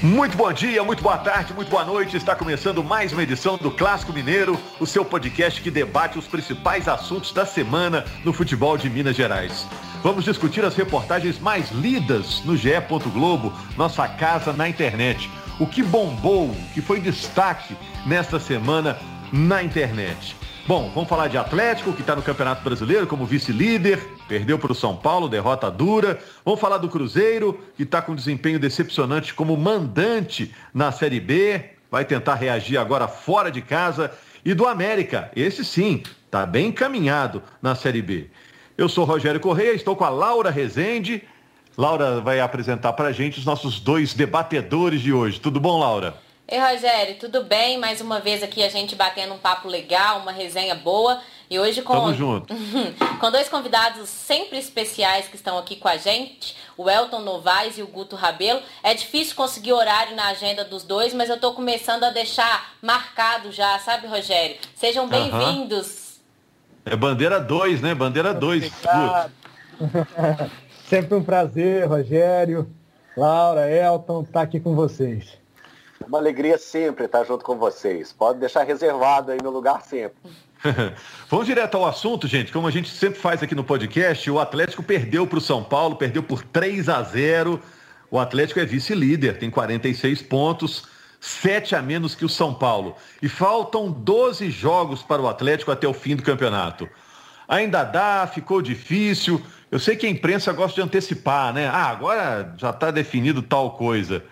Muito bom dia, muito boa tarde, muito boa noite. Está começando mais uma edição do Clássico Mineiro, o seu podcast que debate os principais assuntos da semana no futebol de Minas Gerais. Vamos discutir as reportagens mais lidas no GE. Globo, nossa casa na internet. O que bombou, o que foi destaque nesta semana na internet. Bom, vamos falar de Atlético, que está no Campeonato Brasileiro como vice-líder, perdeu para o São Paulo, derrota dura. Vamos falar do Cruzeiro, que está com desempenho decepcionante como mandante na Série B, vai tentar reagir agora fora de casa. E do América, esse sim, está bem encaminhado na Série B. Eu sou Rogério Correia, estou com a Laura Rezende. Laura vai apresentar para a gente os nossos dois debatedores de hoje. Tudo bom, Laura? Ei, Rogério, tudo bem? Mais uma vez aqui a gente batendo um papo legal, uma resenha boa. E hoje com, Tamo junto. com dois convidados sempre especiais que estão aqui com a gente, o Elton Novaes e o Guto Rabelo. É difícil conseguir horário na agenda dos dois, mas eu estou começando a deixar marcado já, sabe, Rogério? Sejam bem-vindos. É bandeira 2, né? Bandeira 2. Sempre um prazer, Rogério, Laura, Elton, estar tá aqui com vocês. Uma alegria sempre estar junto com vocês. Pode deixar reservado aí no lugar sempre. Vamos direto ao assunto, gente. Como a gente sempre faz aqui no podcast, o Atlético perdeu para o São Paulo, perdeu por 3 a 0. O Atlético é vice-líder, tem 46 pontos, 7 a menos que o São Paulo. E faltam 12 jogos para o Atlético até o fim do campeonato. Ainda dá, ficou difícil. Eu sei que a imprensa gosta de antecipar, né? Ah, agora já está definido tal coisa.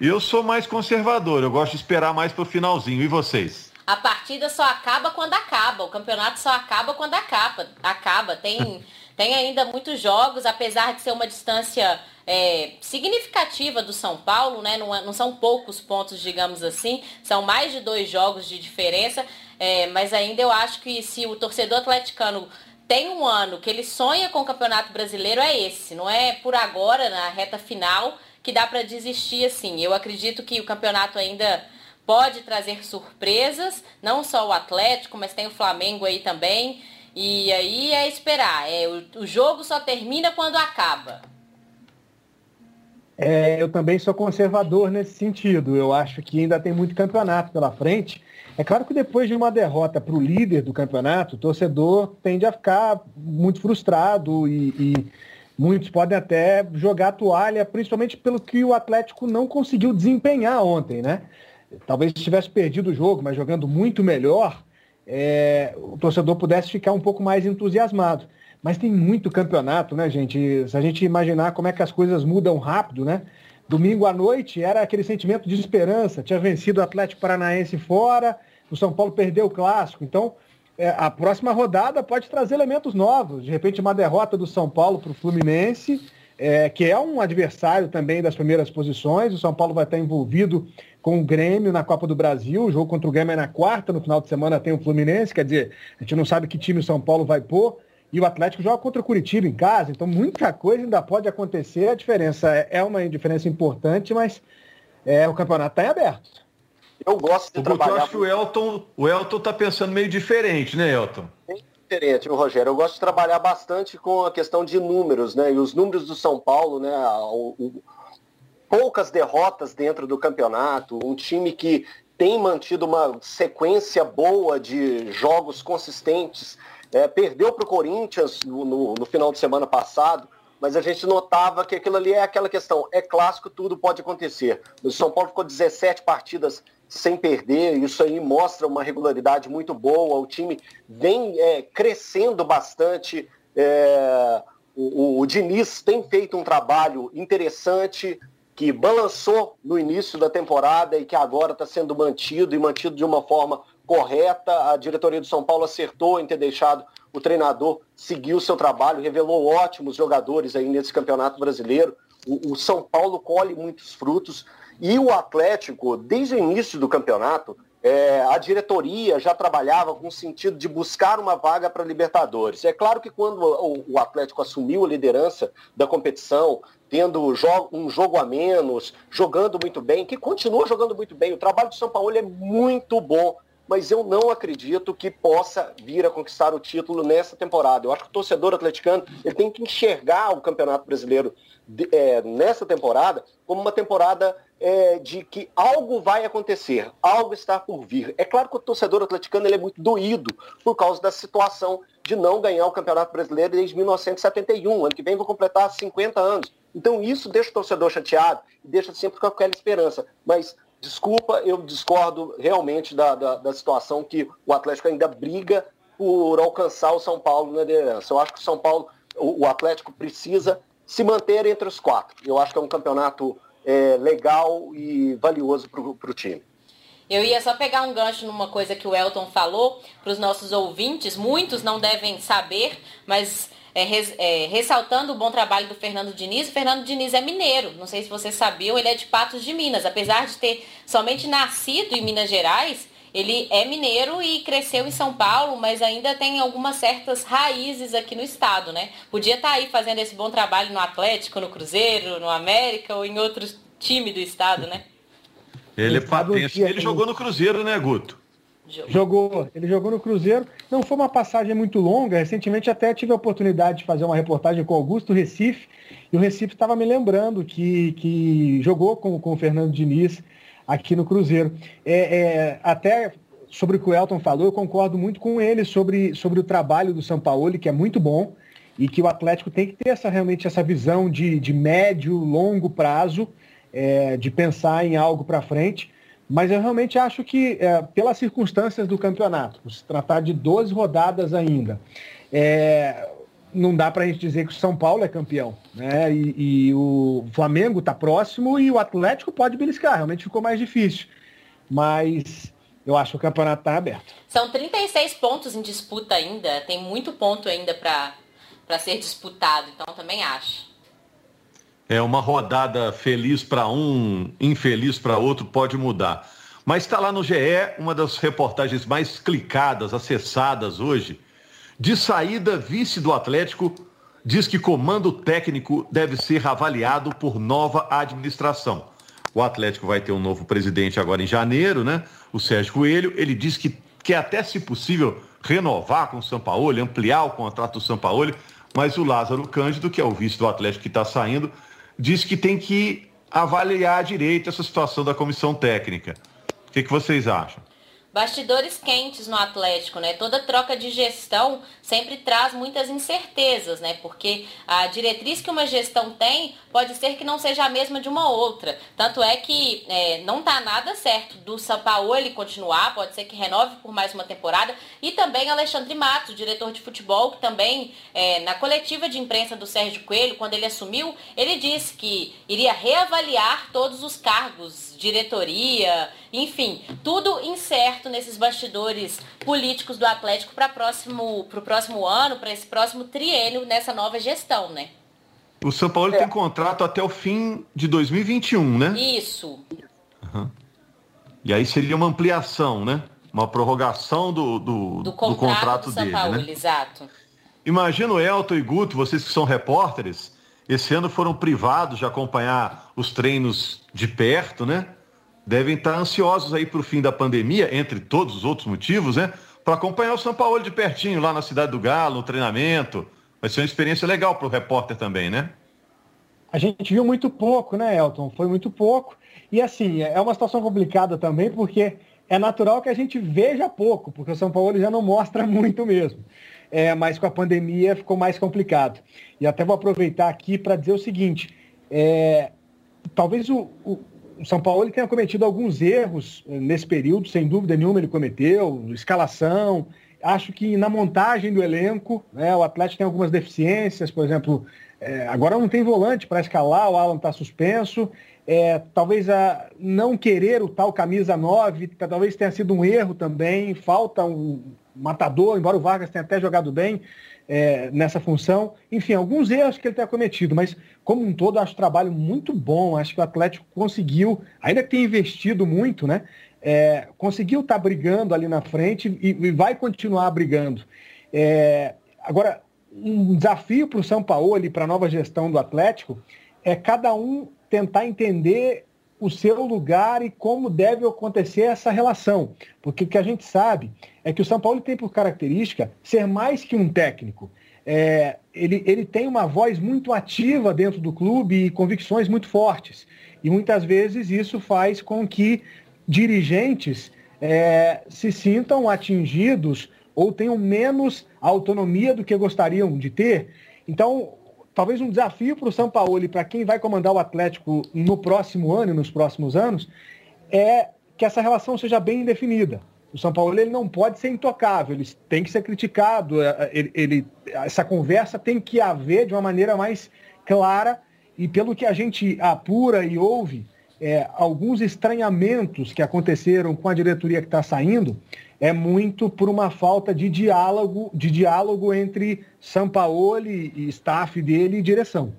Eu sou mais conservador, eu gosto de esperar mais para o finalzinho. E vocês? A partida só acaba quando acaba, o campeonato só acaba quando acaba. acaba. Tem, tem ainda muitos jogos, apesar de ser uma distância é, significativa do São Paulo, né? Não, não, são poucos pontos, digamos assim, são mais de dois jogos de diferença, é, mas ainda eu acho que se o torcedor atleticano tem um ano que ele sonha com o Campeonato Brasileiro, é esse, não é por agora, na reta final, que dá para desistir assim. Eu acredito que o campeonato ainda pode trazer surpresas, não só o Atlético, mas tem o Flamengo aí também. E aí é esperar. É, o, o jogo só termina quando acaba. É, eu também sou conservador nesse sentido. Eu acho que ainda tem muito campeonato pela frente. É claro que depois de uma derrota para o líder do campeonato, o torcedor tende a ficar muito frustrado e, e Muitos podem até jogar a toalha, principalmente pelo que o Atlético não conseguiu desempenhar ontem, né? Talvez tivesse perdido o jogo, mas jogando muito melhor, é, o torcedor pudesse ficar um pouco mais entusiasmado. Mas tem muito campeonato, né, gente? Se a gente imaginar como é que as coisas mudam rápido, né? Domingo à noite era aquele sentimento de esperança. Tinha vencido o Atlético Paranaense fora, o São Paulo perdeu o clássico. Então, é, a próxima rodada pode trazer elementos novos. De repente, uma derrota do São Paulo para o Fluminense, é, que é um adversário também das primeiras posições. O São Paulo vai estar envolvido com o Grêmio na Copa do Brasil. O jogo contra o Grêmio é na quarta, no final de semana tem o Fluminense, quer dizer, a gente não sabe que time o São Paulo vai pôr. E o Atlético joga contra o Curitiba em casa, então muita coisa ainda pode acontecer. A diferença é, é uma diferença importante, mas é, o campeonato está em aberto. Eu gosto de o trabalhar... Eu acho que o Elton, o Elton tá pensando meio diferente, né, Elton? Bem diferente, o Rogério. Eu gosto de trabalhar bastante com a questão de números, né? E os números do São Paulo, né? O, o, poucas derrotas dentro do campeonato, um time que tem mantido uma sequência boa de jogos consistentes. É, perdeu para o Corinthians no, no, no final de semana passado, mas a gente notava que aquilo ali é aquela questão, é clássico, tudo pode acontecer. O São Paulo ficou 17 partidas sem perder, isso aí mostra uma regularidade muito boa, o time vem é, crescendo bastante, é, o, o, o Diniz tem feito um trabalho interessante, que balançou no início da temporada e que agora está sendo mantido e mantido de uma forma correta. A diretoria do São Paulo acertou em ter deixado o treinador seguir o seu trabalho, revelou ótimos jogadores aí nesse campeonato brasileiro. O, o São Paulo colhe muitos frutos. E o Atlético, desde o início do campeonato, é, a diretoria já trabalhava com o sentido de buscar uma vaga para Libertadores. É claro que quando o, o, Atlético assumiu a liderança da competição, tendo jo um jogo a menos, jogando muito bem, que continua jogando muito bem, o trabalho do São Paulo é muito bom mas eu não acredito que possa vir a conquistar o título nessa temporada. Eu acho que o torcedor atleticano ele tem que enxergar o Campeonato Brasileiro de, é, nessa temporada como uma temporada é, de que algo vai acontecer, algo está por vir. É claro que o torcedor atleticano ele é muito doído por causa da situação de não ganhar o Campeonato Brasileiro desde 1971. Ano que vem vou completar 50 anos. Então isso deixa o torcedor chateado e deixa sempre com aquela esperança. Mas Desculpa, eu discordo realmente da, da, da, situação que o Atlético ainda briga por alcançar o São Paulo na liderança. Eu acho que o São Paulo, o, o Atlético precisa se manter entre os quatro. Eu acho que é um campeonato é, legal e valioso para o time. Eu ia só pegar um gancho numa coisa que o Elton falou para os nossos ouvintes. Muitos não devem saber, mas é, res, é, ressaltando o bom trabalho do Fernando Diniz. O Fernando Diniz é mineiro, não sei se vocês sabiam, ele é de Patos de Minas. Apesar de ter somente nascido em Minas Gerais, ele é mineiro e cresceu em São Paulo, mas ainda tem algumas certas raízes aqui no estado, né? Podia estar tá aí fazendo esse bom trabalho no Atlético, no Cruzeiro, no América ou em outros times do estado, né? Ele é patente. Ele jogou no Cruzeiro, né, Guto? Jogou. Ele jogou no Cruzeiro. Não foi uma passagem muito longa. Recentemente até tive a oportunidade de fazer uma reportagem com Augusto Recife. E o Recife estava me lembrando que, que jogou com, com o Fernando Diniz aqui no Cruzeiro. É, é, até sobre o que o Elton falou, eu concordo muito com ele sobre, sobre o trabalho do São Paulo, que é muito bom, e que o Atlético tem que ter essa, realmente essa visão de, de médio, longo prazo, é, de pensar em algo para frente. Mas eu realmente acho que, é, pelas circunstâncias do campeonato, se tratar de 12 rodadas ainda, é, não dá para a gente dizer que o São Paulo é campeão. Né? E, e o Flamengo está próximo e o Atlético pode beliscar. Realmente ficou mais difícil. Mas eu acho que o campeonato está aberto. São 36 pontos em disputa ainda. Tem muito ponto ainda para ser disputado. Então também acho. É uma rodada feliz para um, infeliz para outro, pode mudar. Mas está lá no GE, uma das reportagens mais clicadas, acessadas hoje. De saída, vice do Atlético diz que comando técnico deve ser avaliado por nova administração. O Atlético vai ter um novo presidente agora em janeiro, né? O Sérgio Coelho. Ele diz que quer até, se possível, renovar com o Sampaoli, ampliar o contrato do Sampaoli. Mas o Lázaro Cândido, que é o vice do Atlético que está saindo, diz que tem que avaliar direito essa situação da comissão técnica. O que, que vocês acham? bastidores quentes no Atlético, né? Toda troca de gestão sempre traz muitas incertezas, né? Porque a diretriz que uma gestão tem pode ser que não seja a mesma de uma outra. Tanto é que é, não tá nada certo do Sampaoli continuar, pode ser que renove por mais uma temporada. E também Alexandre Matos, diretor de futebol, que também é, na coletiva de imprensa do Sérgio Coelho, quando ele assumiu, ele disse que iria reavaliar todos os cargos, diretoria, enfim, tudo incerto nesses bastidores políticos do Atlético para o próximo ano, para esse próximo triênio, nessa nova gestão, né? O São Paulo é. tem contrato até o fim de 2021, né? Isso. Uhum. E aí seria uma ampliação, né? Uma prorrogação do, do, do contrato, do contrato do dele, Paulo, né? Exato. Imagina o Elton e Guto, vocês que são repórteres, esse ano foram privados de acompanhar os treinos de perto, né? devem estar ansiosos aí para o fim da pandemia, entre todos os outros motivos, né? Para acompanhar o São Paulo de pertinho, lá na Cidade do Galo, no treinamento. Vai ser uma experiência legal para o repórter também, né? A gente viu muito pouco, né, Elton? Foi muito pouco. E assim, é uma situação complicada também, porque é natural que a gente veja pouco, porque o São Paulo já não mostra muito mesmo. É, mas com a pandemia ficou mais complicado. E até vou aproveitar aqui para dizer o seguinte: é, talvez o, o, o São Paulo tenha cometido alguns erros eh, nesse período, sem dúvida nenhuma ele cometeu, escalação. Acho que na montagem do elenco, né, o Atlético tem algumas deficiências, por exemplo, é, agora não tem volante para escalar, o Alan está suspenso. É, talvez a não querer o tal camisa 9, talvez tenha sido um erro também, falta um matador, embora o Vargas tenha até jogado bem é, nessa função. Enfim, alguns erros que ele tenha cometido, mas como um todo, acho o trabalho muito bom. Acho que o Atlético conseguiu, ainda que tenha investido muito, né? É, conseguiu estar tá brigando ali na frente e, e vai continuar brigando. É, agora, um desafio para o São Paulo e para a nova gestão do Atlético é cada um tentar entender o seu lugar e como deve acontecer essa relação. Porque o que a gente sabe é que o São Paulo tem por característica ser mais que um técnico. É, ele, ele tem uma voz muito ativa dentro do clube e convicções muito fortes. E muitas vezes isso faz com que dirigentes é, se sintam atingidos ou tenham menos autonomia do que gostariam de ter. Então, talvez um desafio para o São Paulo e para quem vai comandar o Atlético no próximo ano e nos próximos anos é que essa relação seja bem definida. O São Paulo ele não pode ser intocável, ele tem que ser criticado, é, ele, ele, essa conversa tem que haver de uma maneira mais clara e pelo que a gente apura e ouve, é, alguns estranhamentos que aconteceram com a diretoria que está saindo é muito por uma falta de diálogo, de diálogo entre Sampaoli e staff dele e direção.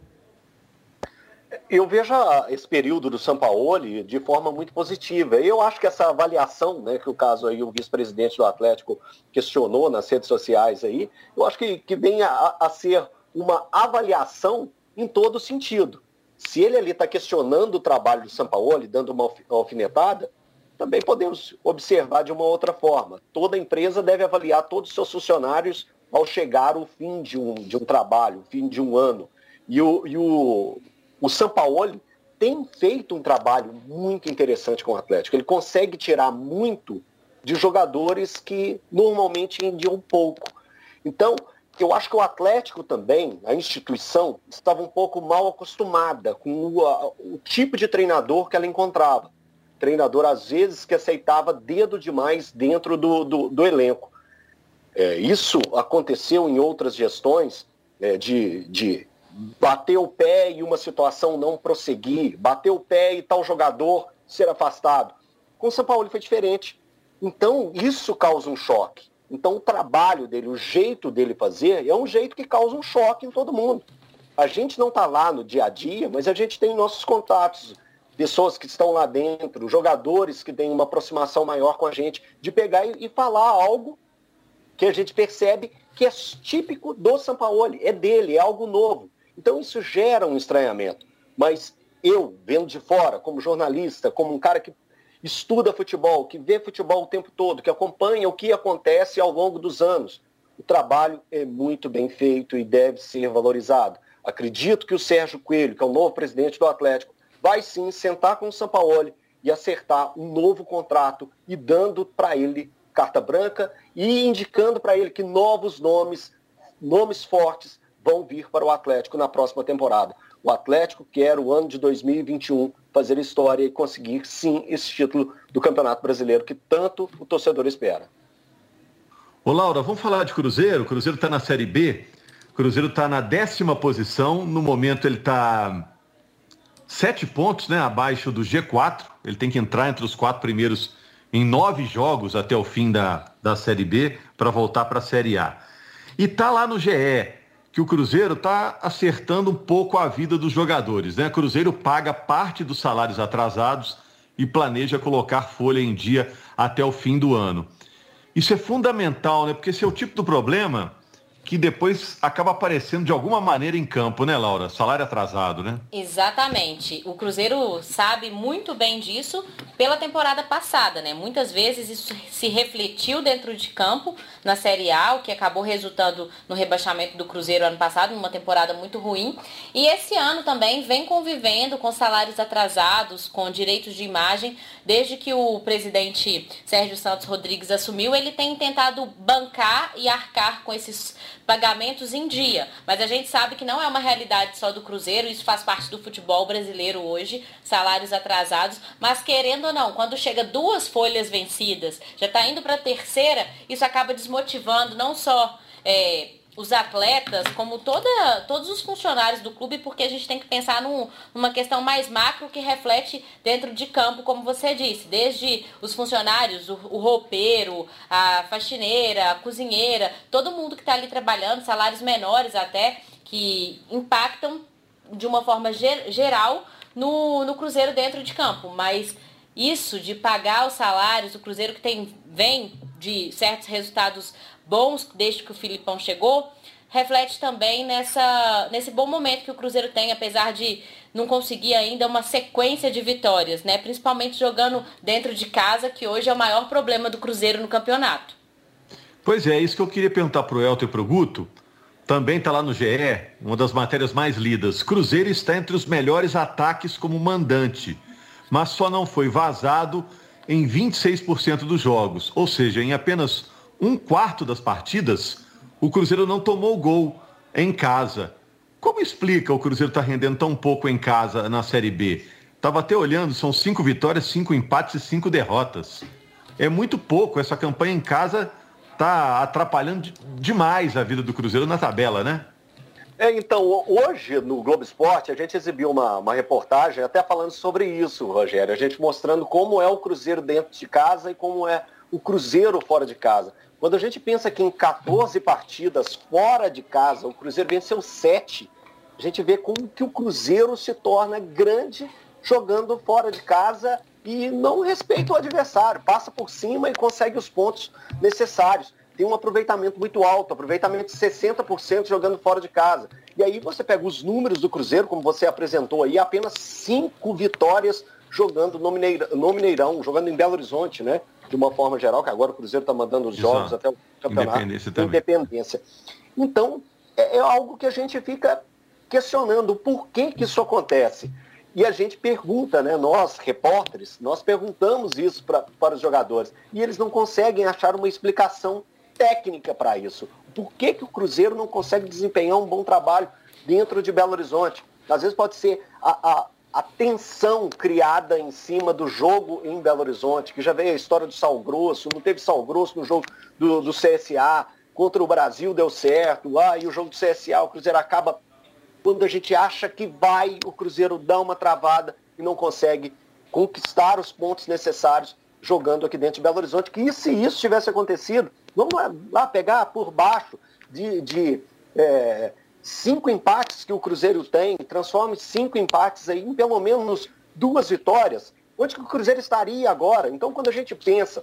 Eu vejo esse período do Sampaoli de forma muito positiva. Eu acho que essa avaliação, né, que o caso aí o vice-presidente do Atlético questionou nas redes sociais aí, eu acho que, que vem a, a ser uma avaliação em todo sentido. Se ele ali está questionando o trabalho do Sampaoli, dando uma alfinetada, também podemos observar de uma outra forma. Toda empresa deve avaliar todos os seus funcionários ao chegar o fim de um, de um trabalho, o fim de um ano. E o, e o, o Sampaoli tem feito um trabalho muito interessante com o Atlético. Ele consegue tirar muito de jogadores que normalmente rendiam pouco. Então, eu acho que o Atlético também, a instituição, estava um pouco mal acostumada com o, a, o tipo de treinador que ela encontrava treinador, às vezes, que aceitava dedo demais dentro do, do, do elenco. É, isso aconteceu em outras gestões é, de, de bater o pé e uma situação não prosseguir, bater o pé e tal jogador ser afastado. Com o São Paulo foi diferente. Então, isso causa um choque. Então, o trabalho dele, o jeito dele fazer, é um jeito que causa um choque em todo mundo. A gente não está lá no dia a dia, mas a gente tem nossos contatos pessoas que estão lá dentro, jogadores que têm uma aproximação maior com a gente, de pegar e, falar algo que a gente percebe que é típico do Sampaoli, é dele, é algo novo. Então isso gera um estranhamento. Mas eu, vendo de fora, como jornalista, como um cara que estuda futebol, que vê futebol o tempo todo, que acompanha o que acontece ao longo dos anos, o trabalho é muito bem feito e deve ser valorizado. Acredito que o Sérgio Coelho, que é o novo presidente do Atlético, vai sim sentar com o Sampaoli e acertar um novo contrato e dando para ele carta branca e indicando para ele que novos nomes, nomes fortes, vão vir para o Atlético na próxima temporada. O Atlético quer o ano de 2021 fazer história e conseguir sim esse título do Campeonato Brasileiro que tanto o torcedor espera. Ô Laura, vamos falar de Cruzeiro. O Cruzeiro está na Série B. O Cruzeiro está na décima posição. No momento ele está sete pontos né, abaixo do G4. Ele tem que entrar entre os quatro primeiros em nove jogos até o fim da, da Série B para voltar para a Série A. E tá lá no GE que o Cruzeiro está acertando um pouco a vida dos jogadores. Né? O Cruzeiro paga parte dos salários atrasados e planeja colocar folha em dia até o fim do ano. Isso é fundamental, né? Porque esse é o tipo do problema que depois acaba aparecendo de alguma maneira em campo, né, Laura? Salário atrasado, né? Exatamente. O Cruzeiro sabe muito bem disso pela temporada passada, né? Muitas vezes isso se refletiu dentro de campo na Série A, o que acabou resultando no rebaixamento do Cruzeiro ano passado, numa temporada muito ruim. E esse ano também vem convivendo com salários atrasados, com direitos de imagem, desde que o presidente Sérgio Santos Rodrigues assumiu, ele tem tentado bancar e arcar com esses pagamentos em dia. Mas a gente sabe que não é uma realidade só do Cruzeiro, isso faz parte do futebol brasileiro hoje, salários atrasados. Mas querendo ou não, quando chega duas folhas vencidas, já está indo para a terceira, isso acaba desmotivando não só. É, os atletas, como toda, todos os funcionários do clube, porque a gente tem que pensar num, numa questão mais macro que reflete dentro de campo, como você disse, desde os funcionários, o, o roupeiro, a faxineira, a cozinheira, todo mundo que está ali trabalhando, salários menores até, que impactam de uma forma ger, geral no, no Cruzeiro dentro de campo. Mas isso de pagar os salários, o Cruzeiro que tem, vem de certos resultados bons desde que o Filipão chegou, reflete também nessa, nesse bom momento que o Cruzeiro tem, apesar de não conseguir ainda uma sequência de vitórias, né? Principalmente jogando dentro de casa, que hoje é o maior problema do Cruzeiro no campeonato. Pois é, isso que eu queria perguntar para o Elton e para o Guto. Também está lá no GE, uma das matérias mais lidas. Cruzeiro está entre os melhores ataques como mandante, mas só não foi vazado em 26% dos jogos. Ou seja, em apenas um quarto das partidas, o Cruzeiro não tomou gol em casa. Como explica o Cruzeiro estar tá rendendo tão pouco em casa na Série B? Estava até olhando, são cinco vitórias, cinco empates e cinco derrotas. É muito pouco. Essa campanha em casa está atrapalhando demais a vida do Cruzeiro na tabela, né? É, então, hoje no Globo Esporte a gente exibiu uma, uma reportagem até falando sobre isso, Rogério. A gente mostrando como é o Cruzeiro dentro de casa e como é o Cruzeiro fora de casa. Quando a gente pensa que em 14 partidas fora de casa, o Cruzeiro venceu 7, a gente vê como que o Cruzeiro se torna grande jogando fora de casa e não respeita o adversário, passa por cima e consegue os pontos necessários. Tem um aproveitamento muito alto, aproveitamento de 60% jogando fora de casa. E aí você pega os números do Cruzeiro, como você apresentou aí, apenas cinco vitórias jogando no Mineirão, no Mineirão, jogando em Belo Horizonte, né? De uma forma geral, que agora o Cruzeiro está mandando os jogos Exato. até o campeonato. Independência também. Independência. Então, é, é algo que a gente fica questionando por que, que isso acontece. E a gente pergunta, né, nós, repórteres, nós perguntamos isso pra, para os jogadores. E eles não conseguem achar uma explicação técnica para isso. Por que, que o Cruzeiro não consegue desempenhar um bom trabalho dentro de Belo Horizonte? Às vezes pode ser a, a, a tensão criada em cima do jogo em Belo Horizonte, que já veio a história do Sal Grosso, não teve Sal Grosso no jogo do, do CSA, contra o Brasil deu certo, ah, e o jogo do CSA, o Cruzeiro acaba quando a gente acha que vai, o Cruzeiro dá uma travada e não consegue conquistar os pontos necessários jogando aqui dentro de Belo Horizonte. Que se isso tivesse acontecido, vamos lá pegar por baixo de, de é, cinco empates que o Cruzeiro tem, transforme cinco empates aí em pelo menos duas vitórias. Onde que o Cruzeiro estaria agora? Então, quando a gente pensa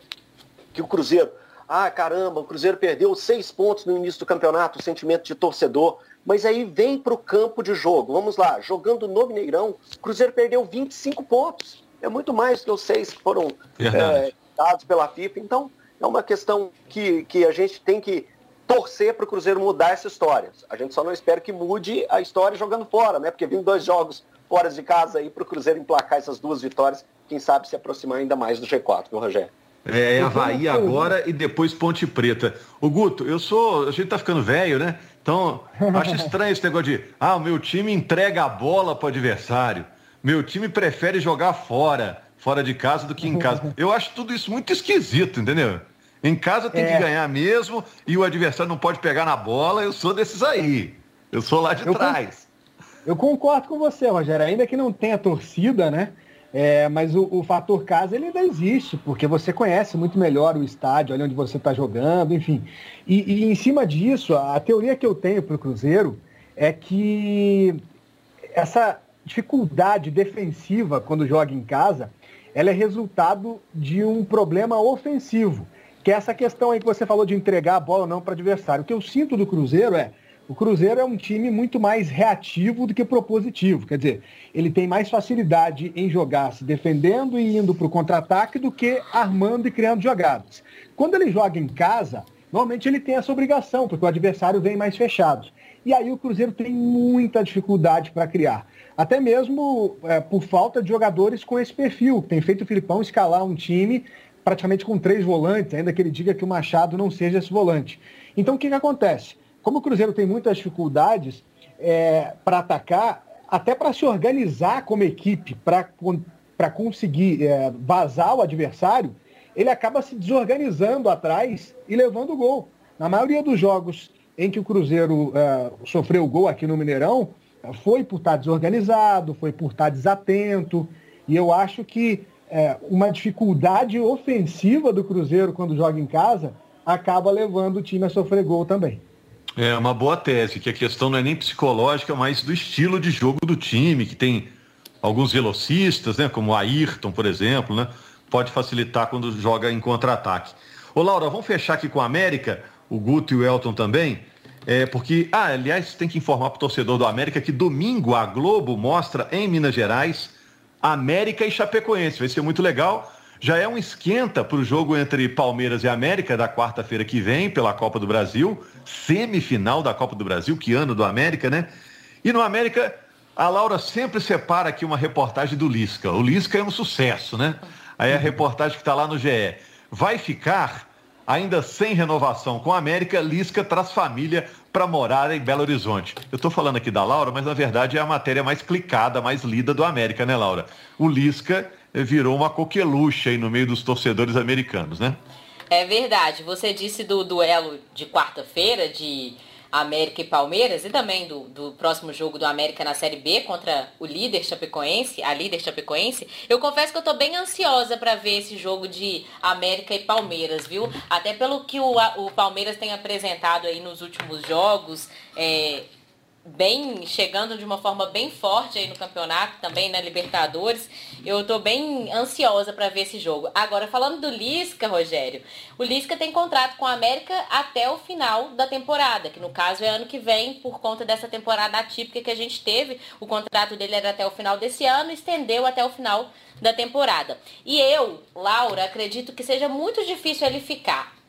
que o Cruzeiro, ah, caramba, o Cruzeiro perdeu seis pontos no início do campeonato, o sentimento de torcedor, mas aí vem para o campo de jogo. Vamos lá, jogando no Mineirão, o Cruzeiro perdeu 25 pontos. É muito mais que os seis que foram é, dados pela FIFA. Então, é uma questão que, que a gente tem que torcer para o Cruzeiro mudar essa história. A gente só não espera que mude a história jogando fora, né? Porque vindo dois jogos fora de casa aí para o Cruzeiro emplacar essas duas vitórias, quem sabe se aproximar ainda mais do G4, viu, Rogério? É, é Havaí agora e depois Ponte Preta. O Guto, eu sou. A gente tá ficando velho, né? Então, acho estranho esse negócio de, ah, o meu time entrega a bola para o adversário. Meu time prefere jogar fora, fora de casa, do que em casa. Eu acho tudo isso muito esquisito, entendeu? Em casa tem é. que ganhar mesmo e o adversário não pode pegar na bola. Eu sou desses aí. Eu sou lá de eu trás. Eu concordo com você, Rogério. Ainda que não tenha torcida, né? É, mas o, o, fator casa ele ainda existe, porque você conhece muito melhor o estádio, ali onde você está jogando, enfim. E, e, em cima disso, a teoria que eu tenho para o Cruzeiro é que essa dificuldade defensiva quando joga em casa, ela é resultado de um problema ofensivo, que é essa questão aí que você falou de entregar a bola ou não para adversário. O que eu sinto do Cruzeiro é o Cruzeiro é um time muito mais reativo do que propositivo. Quer dizer, ele tem mais facilidade em jogar se defendendo e indo para o contra-ataque do que armando e criando jogadas. Quando ele joga em casa, normalmente ele tem essa obrigação, porque o adversário vem mais fechado. E aí o Cruzeiro tem muita dificuldade para criar. Até mesmo é, por falta de jogadores com esse perfil. Tem feito o Filipão escalar um time praticamente com três volantes, ainda que ele diga que o Machado não seja esse volante. Então o que, que acontece? Como o Cruzeiro tem muitas dificuldades é, para atacar, até para se organizar como equipe, para conseguir é, vazar o adversário, ele acaba se desorganizando atrás e levando o gol. Na maioria dos jogos em que o Cruzeiro é, sofreu gol aqui no Mineirão, foi por estar desorganizado, foi por estar desatento, e eu acho que é, uma dificuldade ofensiva do Cruzeiro quando joga em casa acaba levando o time a sofrer gol também. É uma boa tese, que a questão não é nem psicológica, mas do estilo de jogo do time, que tem alguns velocistas, né, como o Ayrton, por exemplo, né, pode facilitar quando joga em contra-ataque. Ô Laura, vamos fechar aqui com a América, o Guto e o Elton também. É, porque, ah, aliás, tem que informar para o torcedor do América que domingo a Globo mostra em Minas Gerais América e Chapecoense. Vai ser muito legal. Já é um esquenta para o jogo entre Palmeiras e América da quarta-feira que vem pela Copa do Brasil, semifinal da Copa do Brasil, que ano do América, né? E no América, a Laura sempre separa aqui uma reportagem do Lisca. O Lisca é um sucesso, né? Aí a reportagem que está lá no GE. Vai ficar ainda sem renovação com a América, Lisca traz família para morar em Belo Horizonte. Eu estou falando aqui da Laura, mas na verdade é a matéria mais clicada, mais lida do América, né, Laura? O Lisca virou uma coqueluche aí no meio dos torcedores americanos, né? É verdade. Você disse do duelo de quarta-feira de América e Palmeiras e também do, do próximo jogo do América na Série B contra o líder Chapecoense, a líder Chapecoense. Eu confesso que eu tô bem ansiosa para ver esse jogo de América e Palmeiras, viu? Até pelo que o, o Palmeiras tem apresentado aí nos últimos jogos. É, bem chegando de uma forma bem forte aí no campeonato, também na Libertadores. Eu estou bem ansiosa para ver esse jogo. Agora, falando do Lisca, Rogério, o Lisca tem contrato com a América até o final da temporada, que no caso é ano que vem, por conta dessa temporada atípica que a gente teve. O contrato dele era até o final desse ano, estendeu até o final da temporada. E eu, Laura, acredito que seja muito difícil ele ficar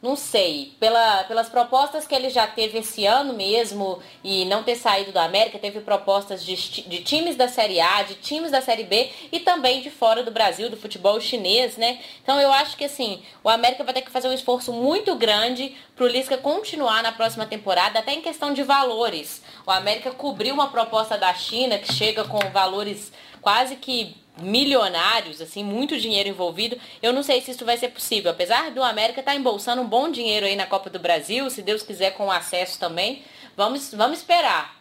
não sei, pela, pelas propostas que ele já teve esse ano mesmo e não ter saído da América, teve propostas de, de times da Série A, de times da Série B e também de fora do Brasil, do futebol chinês, né? Então eu acho que assim, o América vai ter que fazer um esforço muito grande para o Lisca continuar na próxima temporada, até em questão de valores. O América cobriu uma proposta da China que chega com valores quase que milionários, assim, muito dinheiro envolvido. Eu não sei se isso vai ser possível. Apesar do América estar tá embolsando um bom dinheiro aí na Copa do Brasil, se Deus quiser com acesso também. Vamos, vamos esperar.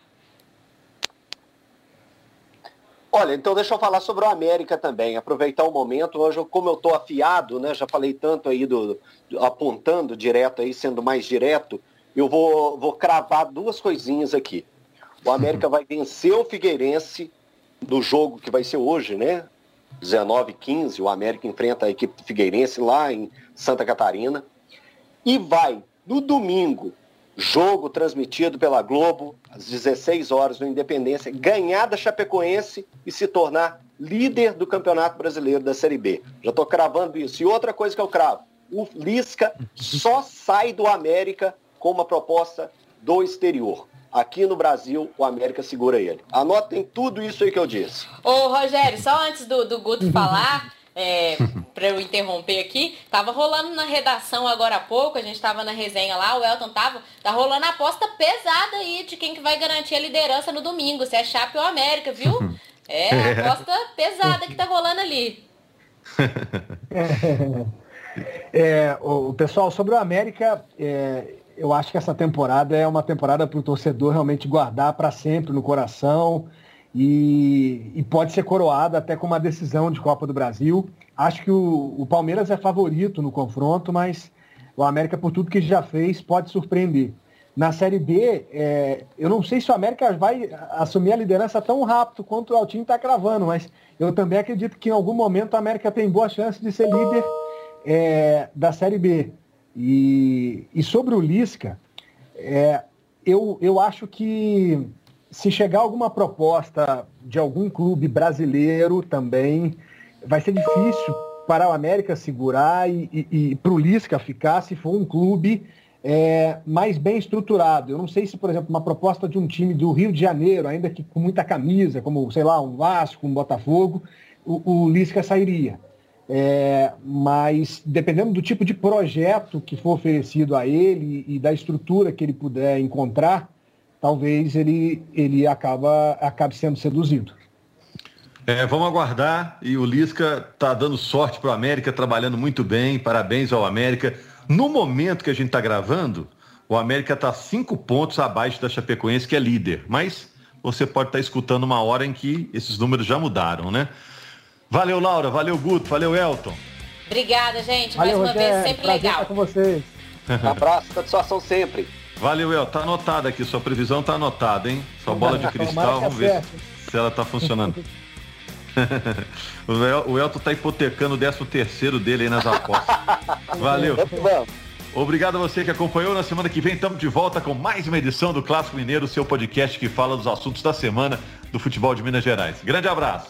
Olha, então deixa eu falar sobre o América também, aproveitar o momento, hoje como eu estou afiado, né, já falei tanto aí do, do, apontando direto aí, sendo mais direto, eu vou, vou cravar duas coisinhas aqui. O América vai vencer o Figueirense do jogo que vai ser hoje, né? 19 15 o América enfrenta a equipe Figueirense lá em Santa Catarina. E vai, no domingo, jogo transmitido pela Globo, às 16 horas no Independência, ganhar da Chapecoense e se tornar líder do Campeonato Brasileiro da Série B. Já estou cravando isso. E outra coisa que eu cravo, o Lisca só sai do América com uma proposta do exterior. Aqui no Brasil, o América segura ele. Anotem tudo isso aí que eu disse. Ô, Rogério, só antes do, do Guto falar, é, para eu interromper aqui, tava rolando na redação agora há pouco, a gente tava na resenha lá, o Elton tava, tá rolando a aposta pesada aí de quem que vai garantir a liderança no domingo, se é Chape ou América, viu? É, a aposta pesada que tá rolando ali. É, o pessoal, sobre o América, é, eu acho que essa temporada é uma temporada para o torcedor realmente guardar para sempre no coração e, e, pode ser coroada até com uma decisão de Copa do Brasil. Acho que o, o, Palmeiras é favorito no confronto, mas o América, por tudo que já fez, pode surpreender. Na Série B, é, eu não sei se o América vai assumir a liderança tão rápido quanto o time está cravando, mas eu também acredito que em algum momento a América tem boa chance de ser líder é, da Série B. E, e sobre o Lisca, é, eu, eu acho que se chegar alguma proposta de algum clube brasileiro também, vai ser difícil para o América segurar e, e, e para o Lisca ficar se for um clube é, mais bem estruturado. Eu não sei se, por exemplo, uma proposta de um time do Rio de Janeiro, ainda que com muita camisa, como, sei lá, um Vasco, um Botafogo, o, o Lisca sairia. É, mas dependendo do tipo de projeto que for oferecido a ele e da estrutura que ele puder encontrar, talvez ele, ele acaba, acabe sendo seduzido. É, vamos aguardar e o Lisca está dando sorte para o América, trabalhando muito bem, parabéns ao América. No momento que a gente está gravando, o América está cinco pontos abaixo da Chapecoense, que é líder, mas você pode estar tá escutando uma hora em que esses números já mudaram, né? Valeu, Laura. Valeu, Guto. Valeu, Elton. Obrigada, gente. Valeu, Mais uma Rogério. vez, sempre Prazer legal. Estar com vocês. Um abraço, satisfação sempre. Valeu, El. Tá anotado aqui. Sua previsão tá anotada, hein? Sua bola de cristal, vamos ver se ela tá funcionando. o, El, o Elton tá hipotecando o 13 terceiro dele aí nas apostas. Valeu. Obrigado a você que acompanhou. Na semana que vem estamos de volta com mais uma edição do Clássico Mineiro, seu podcast que fala dos assuntos da semana do futebol de Minas Gerais. Grande abraço.